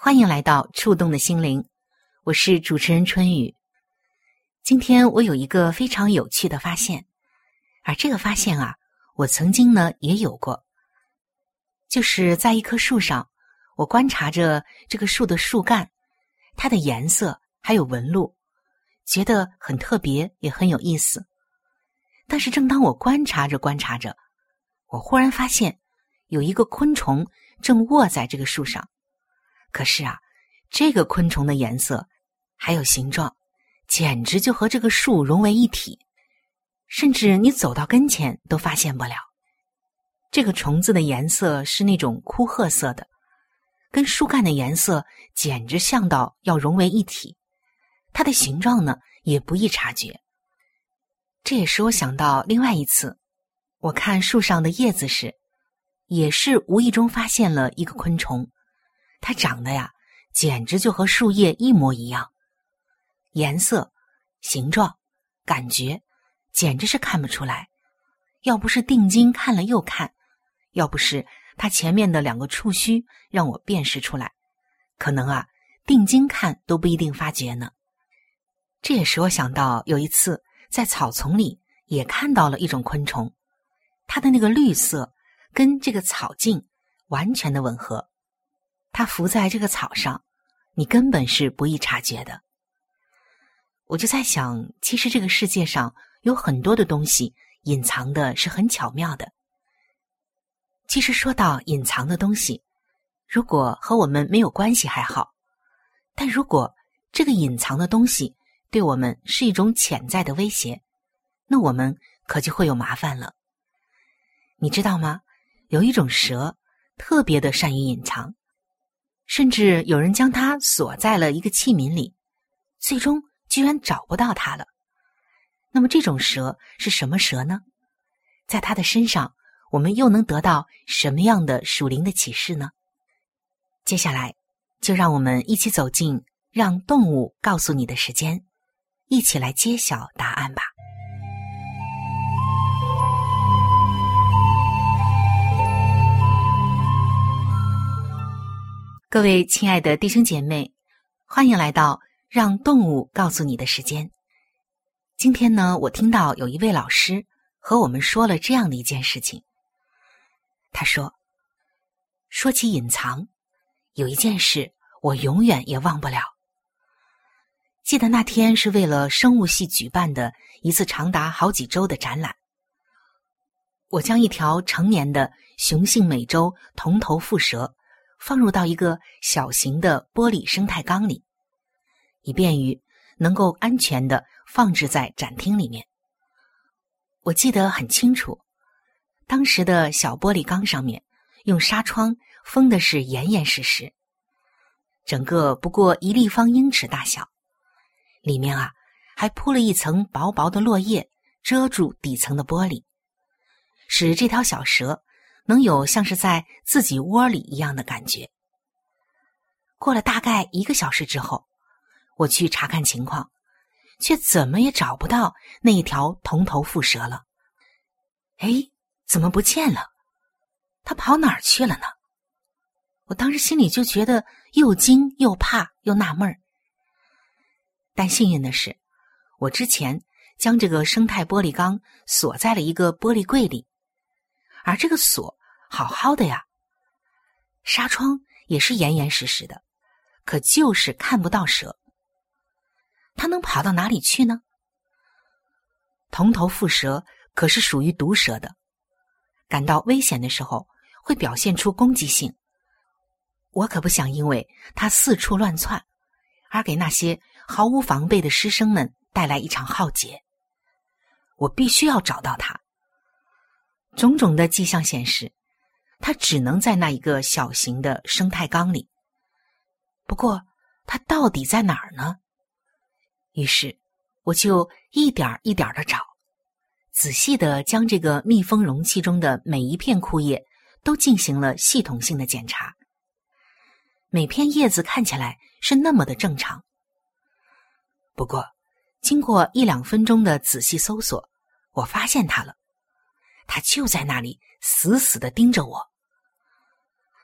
欢迎来到触动的心灵，我是主持人春雨。今天我有一个非常有趣的发现。而这个发现啊，我曾经呢也有过，就是在一棵树上，我观察着这个树的树干，它的颜色还有纹路，觉得很特别，也很有意思。但是正当我观察着观察着，我忽然发现有一个昆虫正卧在这个树上，可是啊，这个昆虫的颜色还有形状，简直就和这个树融为一体。甚至你走到跟前都发现不了，这个虫子的颜色是那种枯褐色的，跟树干的颜色简直像到要融为一体。它的形状呢也不易察觉。这也使我想到另外一次，我看树上的叶子时，也是无意中发现了一个昆虫，它长得呀简直就和树叶一模一样，颜色、形状、感觉。简直是看不出来，要不是定睛看了又看，要不是它前面的两个触须让我辨识出来，可能啊定睛看都不一定发觉呢。这也使我想到有一次在草丛里也看到了一种昆虫，它的那个绿色跟这个草茎完全的吻合，它浮在这个草上，你根本是不易察觉的。我就在想，其实这个世界上。有很多的东西隐藏的是很巧妙的。其实说到隐藏的东西，如果和我们没有关系还好，但如果这个隐藏的东西对我们是一种潜在的威胁，那我们可就会有麻烦了。你知道吗？有一种蛇特别的善于隐藏，甚至有人将它锁在了一个器皿里，最终居然找不到它了。那么这种蛇是什么蛇呢？在它的身上，我们又能得到什么样的属灵的启示呢？接下来，就让我们一起走进“让动物告诉你的时间”，一起来揭晓答案吧。各位亲爱的弟兄姐妹，欢迎来到“让动物告诉你的时间”。今天呢，我听到有一位老师和我们说了这样的一件事情。他说：“说起隐藏，有一件事我永远也忘不了。记得那天是为了生物系举办的一次长达好几周的展览，我将一条成年的雄性美洲铜头腹蛇放入到一个小型的玻璃生态缸里，以便于能够安全的。”放置在展厅里面，我记得很清楚。当时的小玻璃缸上面用纱窗封的是严严实实，整个不过一立方英尺大小，里面啊还铺了一层薄薄的落叶，遮住底层的玻璃，使这条小蛇能有像是在自己窝里一样的感觉。过了大概一个小时之后，我去查看情况，却怎么也找不到那一条铜头蝮蛇了。哎，怎么不见了？它跑哪儿去了呢？我当时心里就觉得又惊又怕又纳闷儿。但幸运的是，我之前将这个生态玻璃缸锁在了一个玻璃柜里，而这个锁好好的呀，纱窗也是严严实实的。可就是看不到蛇，它能跑到哪里去呢？铜头蝮蛇可是属于毒蛇的，感到危险的时候会表现出攻击性。我可不想因为它四处乱窜，而给那些毫无防备的师生们带来一场浩劫。我必须要找到它。种种的迹象显示，它只能在那一个小型的生态缸里。不过，它到底在哪儿呢？于是，我就一点一点的找，仔细的将这个密封容器中的每一片枯叶都进行了系统性的检查。每片叶子看起来是那么的正常。不过，经过一两分钟的仔细搜索，我发现它了，他就在那里死死的盯着我。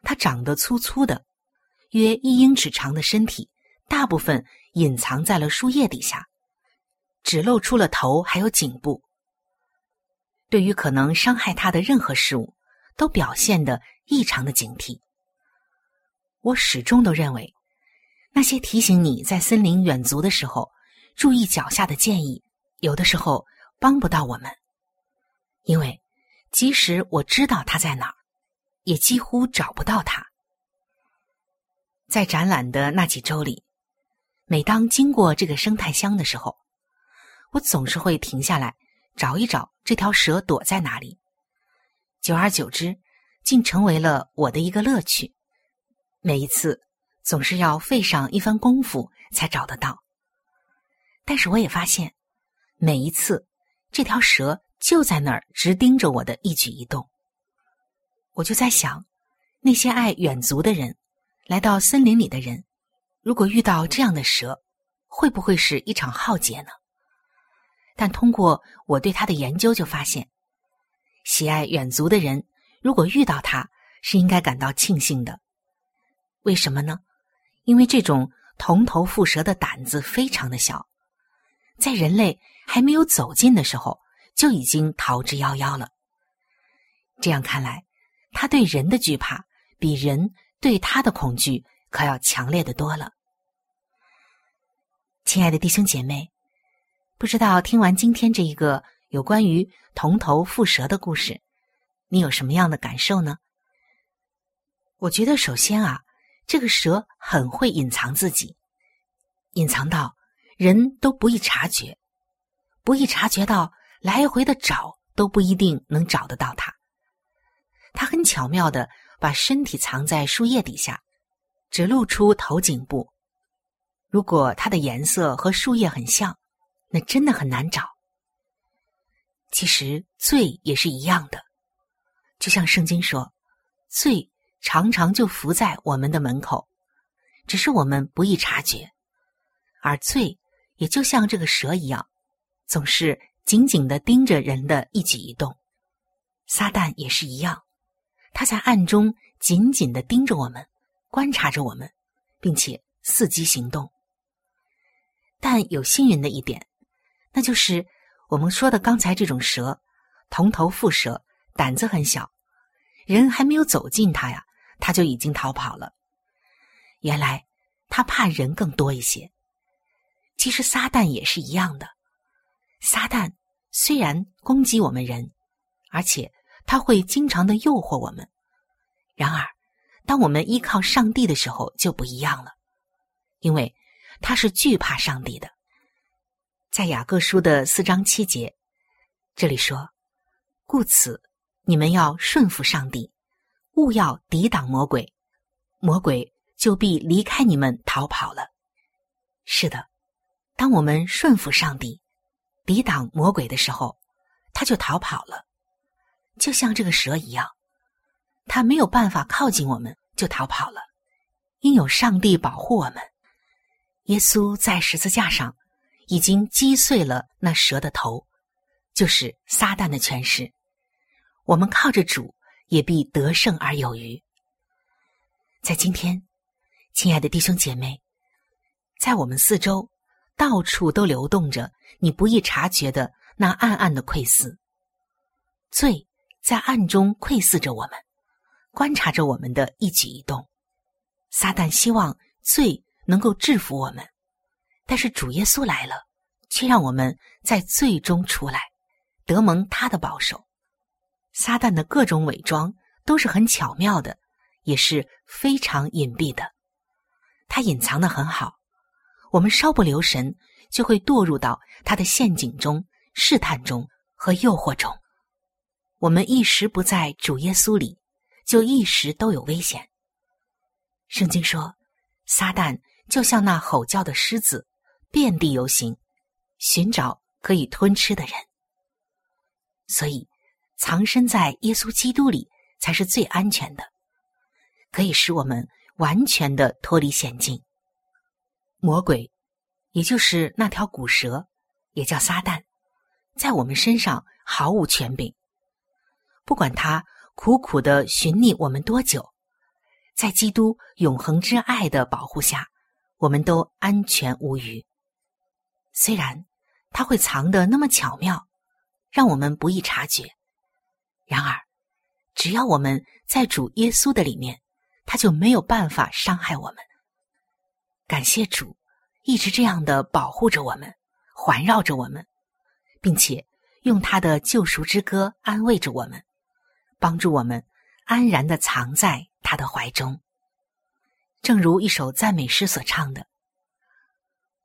他长得粗粗的。约一英尺长的身体，大部分隐藏在了树叶底下，只露出了头还有颈部。对于可能伤害他的任何事物，都表现得异常的警惕。我始终都认为，那些提醒你在森林远足的时候注意脚下的建议，有的时候帮不到我们，因为即使我知道它在哪儿，也几乎找不到它。在展览的那几周里，每当经过这个生态箱的时候，我总是会停下来找一找这条蛇躲在哪里。久而久之，竟成为了我的一个乐趣。每一次总是要费上一番功夫才找得到。但是我也发现，每一次这条蛇就在那儿直盯着我的一举一动。我就在想，那些爱远足的人。来到森林里的人，如果遇到这样的蛇，会不会是一场浩劫呢？但通过我对它的研究，就发现，喜爱远足的人如果遇到它，是应该感到庆幸的。为什么呢？因为这种铜头蝮蛇的胆子非常的小，在人类还没有走近的时候，就已经逃之夭夭了。这样看来，他对人的惧怕比人。对他的恐惧可要强烈的多了，亲爱的弟兄姐妹，不知道听完今天这一个有关于铜头蝮蛇的故事，你有什么样的感受呢？我觉得首先啊，这个蛇很会隐藏自己，隐藏到人都不易察觉，不易察觉到来回的找都不一定能找得到它。它很巧妙的。把身体藏在树叶底下，只露出头颈部。如果它的颜色和树叶很像，那真的很难找。其实罪也是一样的，就像圣经说，罪常常就伏在我们的门口，只是我们不易察觉。而罪也就像这个蛇一样，总是紧紧的盯着人的一举一动。撒旦也是一样。他在暗中紧紧的盯着我们，观察着我们，并且伺机行动。但有幸运的一点，那就是我们说的刚才这种蛇——铜头蝮蛇，胆子很小，人还没有走近它呀，它就已经逃跑了。原来它怕人更多一些。其实撒旦也是一样的，撒旦虽然攻击我们人，而且。他会经常的诱惑我们，然而，当我们依靠上帝的时候就不一样了，因为他是惧怕上帝的。在雅各书的四章七节，这里说：“故此，你们要顺服上帝，勿要抵挡魔鬼，魔鬼就必离开你们逃跑了。”是的，当我们顺服上帝，抵挡魔鬼的时候，他就逃跑了。就像这个蛇一样，他没有办法靠近我们，就逃跑了，因有上帝保护我们。耶稣在十字架上已经击碎了那蛇的头，就是撒旦的权势。我们靠着主，也必得胜而有余。在今天，亲爱的弟兄姐妹，在我们四周，到处都流动着你不易察觉的那暗暗的窥伺。罪在暗中窥伺着我们，观察着我们的一举一动。撒旦希望罪能够制服我们，但是主耶稣来了，却让我们在最终出来，得蒙他的保守。撒旦的各种伪装都是很巧妙的，也是非常隐蔽的。他隐藏的很好，我们稍不留神就会堕入到他的陷阱中、试探中和诱惑中。我们一时不在主耶稣里，就一时都有危险。圣经说，撒旦就像那吼叫的狮子，遍地游行，寻找可以吞吃的人。所以，藏身在耶稣基督里才是最安全的，可以使我们完全的脱离险境。魔鬼，也就是那条古蛇，也叫撒旦，在我们身上毫无权柄。不管他苦苦的寻觅我们多久。在基督永恒之爱的保护下，我们都安全无虞。虽然他会藏得那么巧妙，让我们不易察觉，然而，只要我们在主耶稣的里面，他就没有办法伤害我们。感谢主，一直这样的保护着我们，环绕着我们，并且用他的救赎之歌安慰着我们，帮助我们安然的藏在。他的怀中，正如一首赞美诗所唱的：“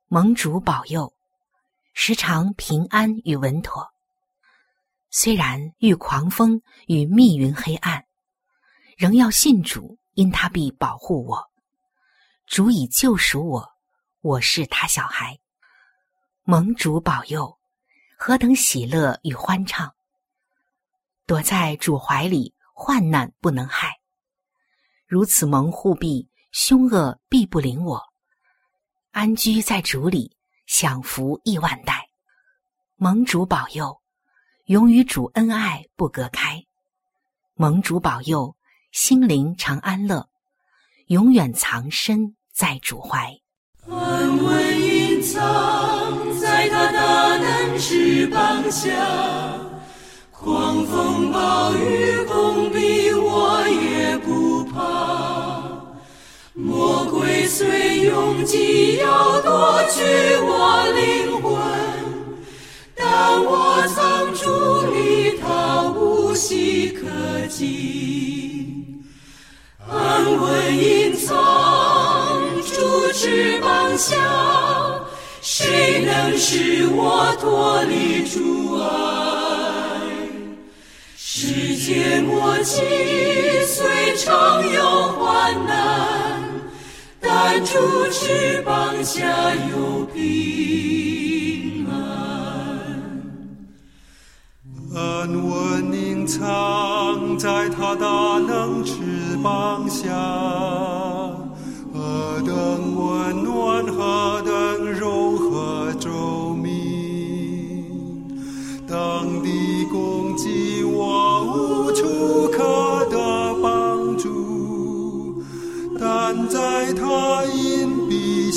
盟主保佑，时常平安与稳妥。虽然遇狂风与密云黑暗，仍要信主，因他必保护我。主已救赎我，我是他小孩。盟主保佑，何等喜乐与欢畅！躲在主怀里，患难不能害。”如此蒙护庇，凶恶必不临我。安居在主里，享福亿万代。蒙主保佑，永与主恩爱不隔开。蒙主保佑，心灵常安乐，永远藏身在主怀。安稳隐藏在他大能翅膀下，狂风暴雨攻逼我也不怕。魔鬼虽拥挤要夺取我灵魂，但我藏住你，他无隙可及。安稳隐藏翅膀下，谁能使我脱离主爱？世界末期虽常有患难。但主翅膀下有平安，安稳隐藏在他大能翅膀下，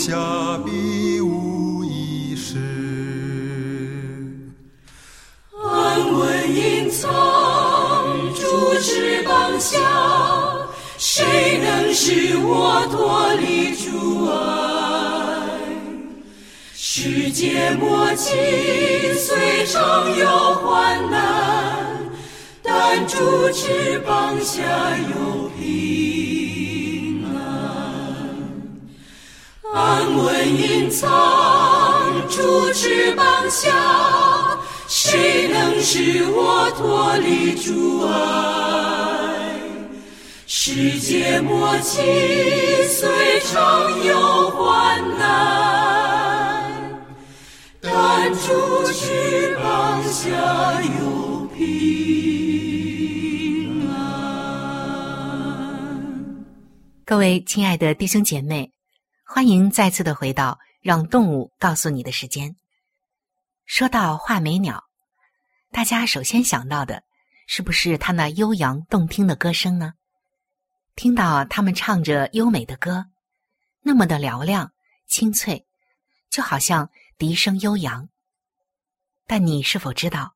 下必无一失，安稳隐藏住翅膀下，谁能使我脱离主爱？世界末期虽常有患难，但主翅膀下有平。安稳隐藏住翅膀下，谁能使我脱离主爱？世界末期虽常有患难，但主翅膀下有平安。各位亲爱的弟兄姐妹，欢迎再次的回到让动物告诉你的时间。说到画眉鸟，大家首先想到的是不是它那悠扬动听的歌声呢？听到它们唱着优美的歌，那么的嘹亮清脆，就好像笛声悠扬。但你是否知道，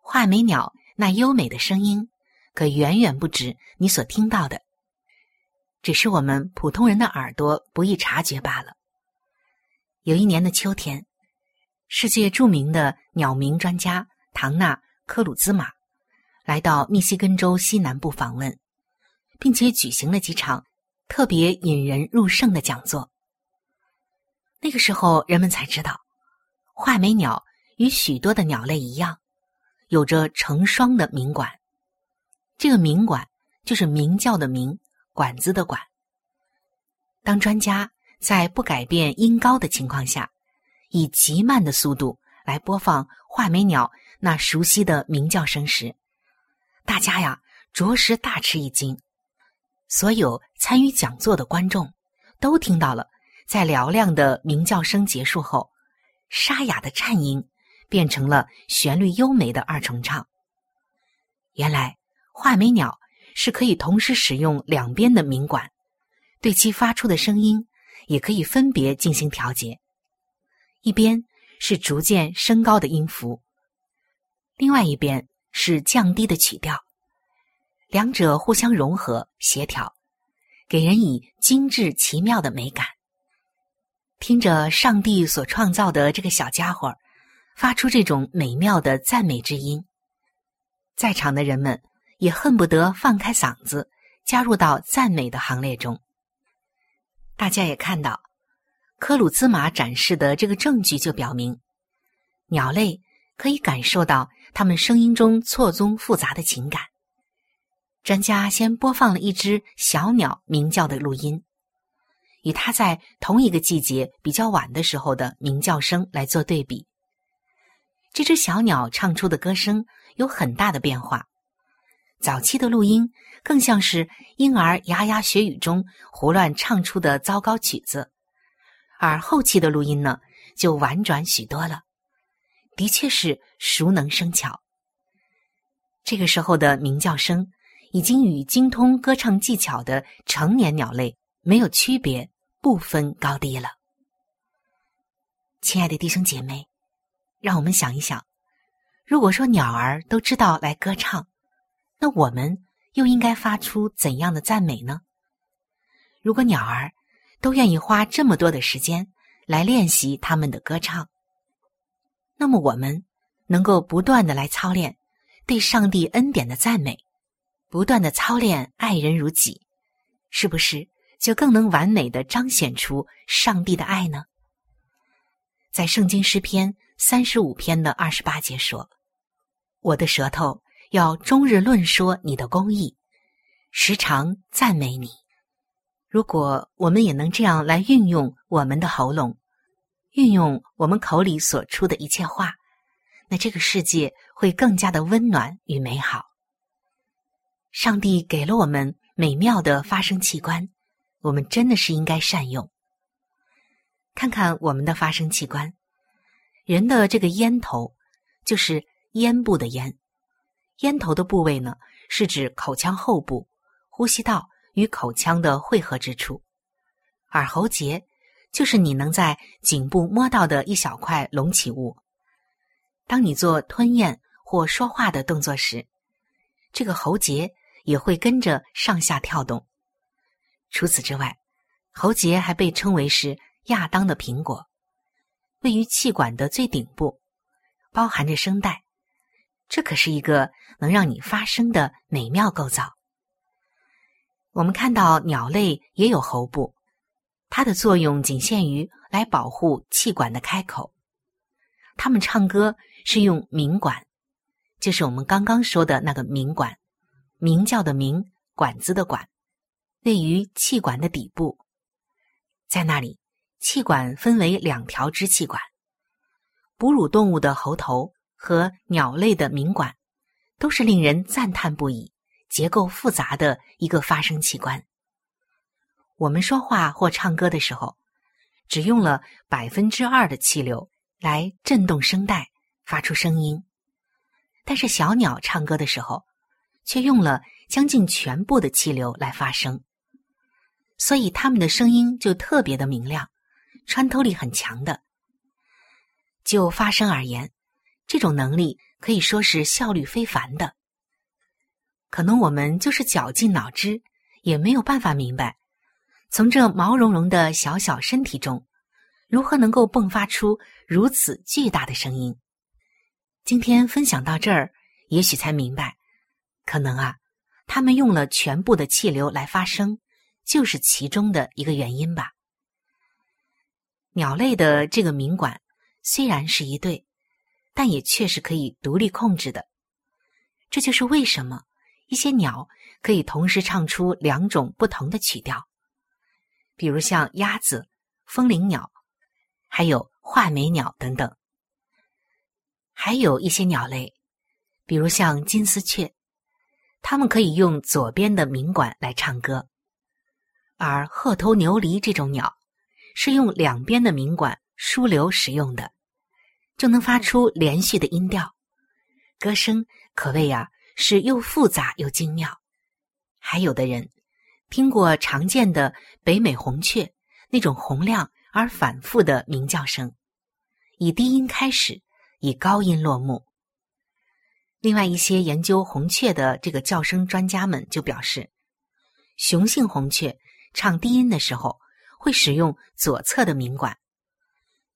画眉鸟那优美的声音，可远远不止你所听到的。只是我们普通人的耳朵不易察觉罢了。有一年的秋天，世界著名的鸟鸣专家唐纳·科鲁兹马来到密西根州西南部访问，并且举行了几场特别引人入胜的讲座。那个时候，人们才知道，画眉鸟与许多的鸟类一样，有着成双的鸣管。这个鸣管就是鸣叫的鸣。管子的管。当专家在不改变音高的情况下，以极慢的速度来播放画眉鸟那熟悉的鸣叫声时，大家呀着实大吃一惊。所有参与讲座的观众都听到了，在嘹亮的鸣叫声结束后，沙哑的颤音变成了旋律优美的二重唱。原来画眉鸟。是可以同时使用两边的鸣管，对其发出的声音也可以分别进行调节。一边是逐渐升高的音符，另外一边是降低的曲调，两者互相融合协调，给人以精致奇妙的美感。听着上帝所创造的这个小家伙发出这种美妙的赞美之音，在场的人们。也恨不得放开嗓子加入到赞美的行列中。大家也看到，科鲁兹马展示的这个证据就表明，鸟类可以感受到它们声音中错综复杂的情感。专家先播放了一只小鸟鸣叫的录音，与它在同一个季节比较晚的时候的鸣叫声来做对比。这只小鸟唱出的歌声有很大的变化。早期的录音更像是婴儿牙牙学语中胡乱唱出的糟糕曲子，而后期的录音呢，就婉转许多了，的确是熟能生巧。这个时候的鸣叫声已经与精通歌唱技巧的成年鸟类没有区别，不分高低了。亲爱的弟兄姐妹，让我们想一想，如果说鸟儿都知道来歌唱。那我们又应该发出怎样的赞美呢？如果鸟儿都愿意花这么多的时间来练习他们的歌唱，那么我们能够不断的来操练对上帝恩典的赞美，不断的操练爱人如己，是不是就更能完美的彰显出上帝的爱呢？在圣经诗篇三十五篇的二十八节说：“我的舌头。”要终日论说你的公义，时常赞美你。如果我们也能这样来运用我们的喉咙，运用我们口里所出的一切话，那这个世界会更加的温暖与美好。上帝给了我们美妙的发声器官，我们真的是应该善用。看看我们的发声器官，人的这个咽头，就是咽部的咽。咽头的部位呢，是指口腔后部、呼吸道与口腔的汇合之处；而喉结就是你能在颈部摸到的一小块隆起物。当你做吞咽或说话的动作时，这个喉结也会跟着上下跳动。除此之外，喉结还被称为是亚当的苹果，位于气管的最顶部，包含着声带。这可是一个能让你发声的美妙构造。我们看到鸟类也有喉部，它的作用仅限于来保护气管的开口。它们唱歌是用鸣管，就是我们刚刚说的那个鸣管，鸣叫的鸣，管子的管，位于气管的底部。在那里，气管分为两条支气管，哺乳动物的喉头。和鸟类的鸣管，都是令人赞叹不已、结构复杂的一个发声器官。我们说话或唱歌的时候，只用了百分之二的气流来震动声带，发出声音。但是小鸟唱歌的时候，却用了将近全部的气流来发声，所以它们的声音就特别的明亮，穿透力很强的。就发声而言，这种能力可以说是效率非凡的。可能我们就是绞尽脑汁，也没有办法明白，从这毛茸茸的小小身体中，如何能够迸发出如此巨大的声音。今天分享到这儿，也许才明白，可能啊，他们用了全部的气流来发声，就是其中的一个原因吧。鸟类的这个鸣管虽然是一对，但也确实可以独立控制的。这就是为什么一些鸟可以同时唱出两种不同的曲调，比如像鸭子、风铃鸟，还有画眉鸟等等。还有一些鸟类，比如像金丝雀，它们可以用左边的鸣管来唱歌；而鹤头牛鹂这种鸟是用两边的鸣管枢流使用的，就能发出连续的音调，歌声可谓呀是又复杂又精妙。还有的人听过常见的北美红雀那种洪亮而反复的鸣叫声，以低音开始。以高音落幕。另外一些研究红雀的这个叫声专家们就表示，雄性红雀唱低音的时候会使用左侧的鸣管，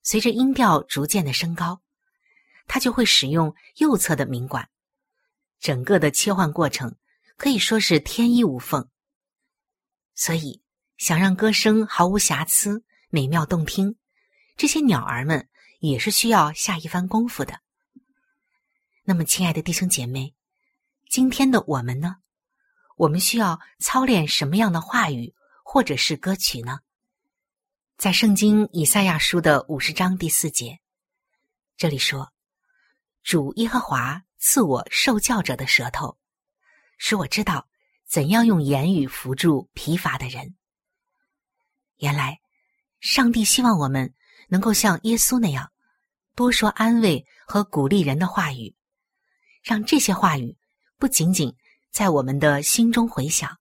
随着音调逐渐的升高，它就会使用右侧的鸣管。整个的切换过程可以说是天衣无缝。所以，想让歌声毫无瑕疵、美妙动听，这些鸟儿们。也是需要下一番功夫的。那么，亲爱的弟兄姐妹，今天的我们呢？我们需要操练什么样的话语或者是歌曲呢？在圣经以赛亚书的五十章第四节，这里说：“主耶和华赐我受教者的舌头，使我知道怎样用言语扶助疲乏的人。”原来，上帝希望我们能够像耶稣那样。多说安慰和鼓励人的话语，让这些话语不仅仅在我们的心中回响，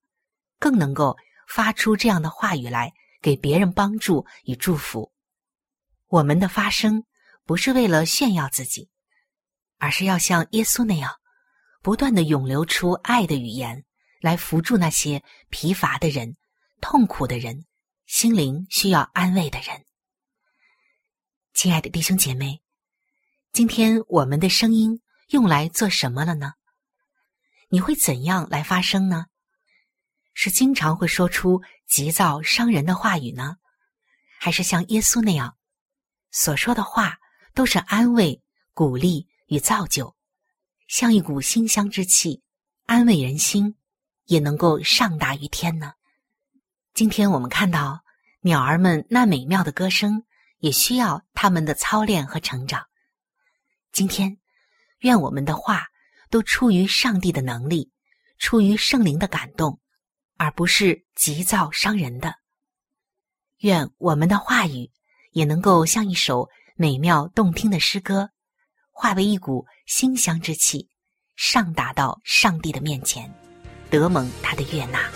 更能够发出这样的话语来给别人帮助与祝福。我们的发声不是为了炫耀自己，而是要像耶稣那样，不断的涌流出爱的语言，来扶助那些疲乏的人、痛苦的人、心灵需要安慰的人。亲爱的弟兄姐妹。今天我们的声音用来做什么了呢？你会怎样来发声呢？是经常会说出急躁伤人的话语呢，还是像耶稣那样，所说的话都是安慰、鼓励与造就，像一股馨香之气，安慰人心，也能够上达于天呢？今天我们看到鸟儿们那美妙的歌声，也需要他们的操练和成长。今天，愿我们的话都出于上帝的能力，出于圣灵的感动，而不是急躁伤人的。愿我们的话语也能够像一首美妙动听的诗歌，化为一股馨香之气，上达到上帝的面前，得蒙他的悦纳。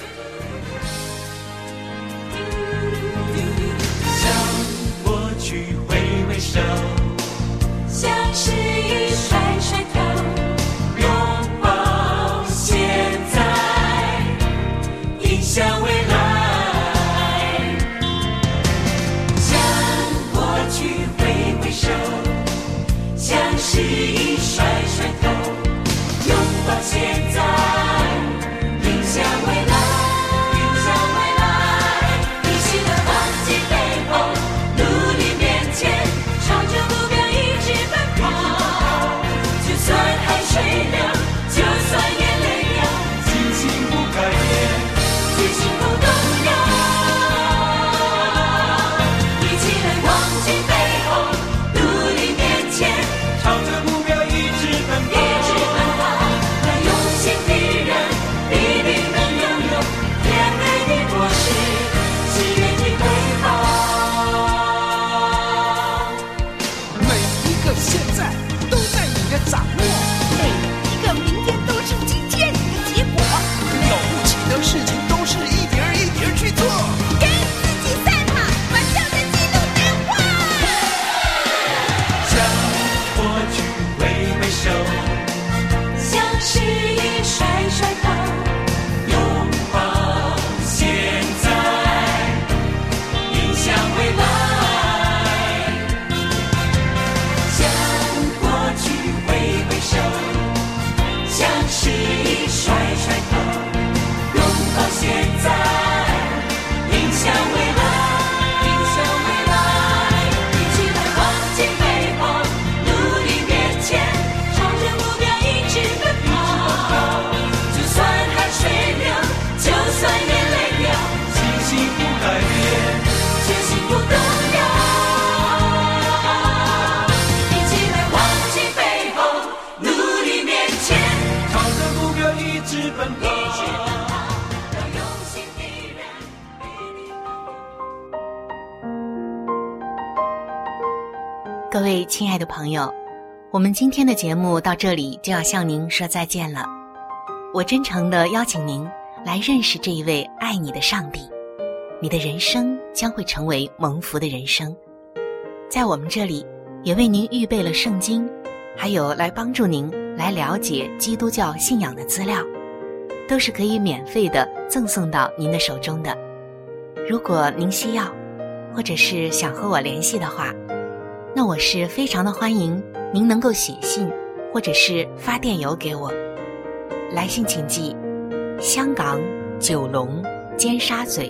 改变，前行不动摇。一起来忘记背后，努力面前，朝着目标一直奔跑。要用心的人别离各位亲爱的朋友，我们今天的节目到这里就要向您说再见了。我真诚的邀请您来认识这一位爱你的上帝，你的人生将会成为蒙福的人生。在我们这里，也为您预备了圣经，还有来帮助您来了解基督教信仰的资料，都是可以免费的赠送到您的手中的。如果您需要，或者是想和我联系的话，那我是非常的欢迎您能够写信或者是发电邮给我。来信请寄：香港九龙尖沙咀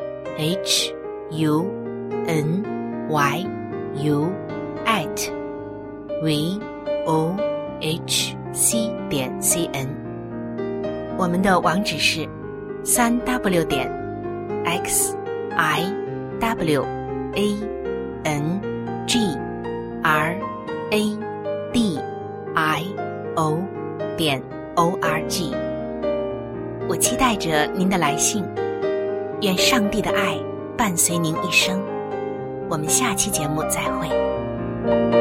h u n y u at v o h c 点 c n。我们的网址是三 w 点 x i w a n g r a d i o 点 o r g。我期待着您的来信，愿上帝的爱伴随您一生。我们下期节目再会。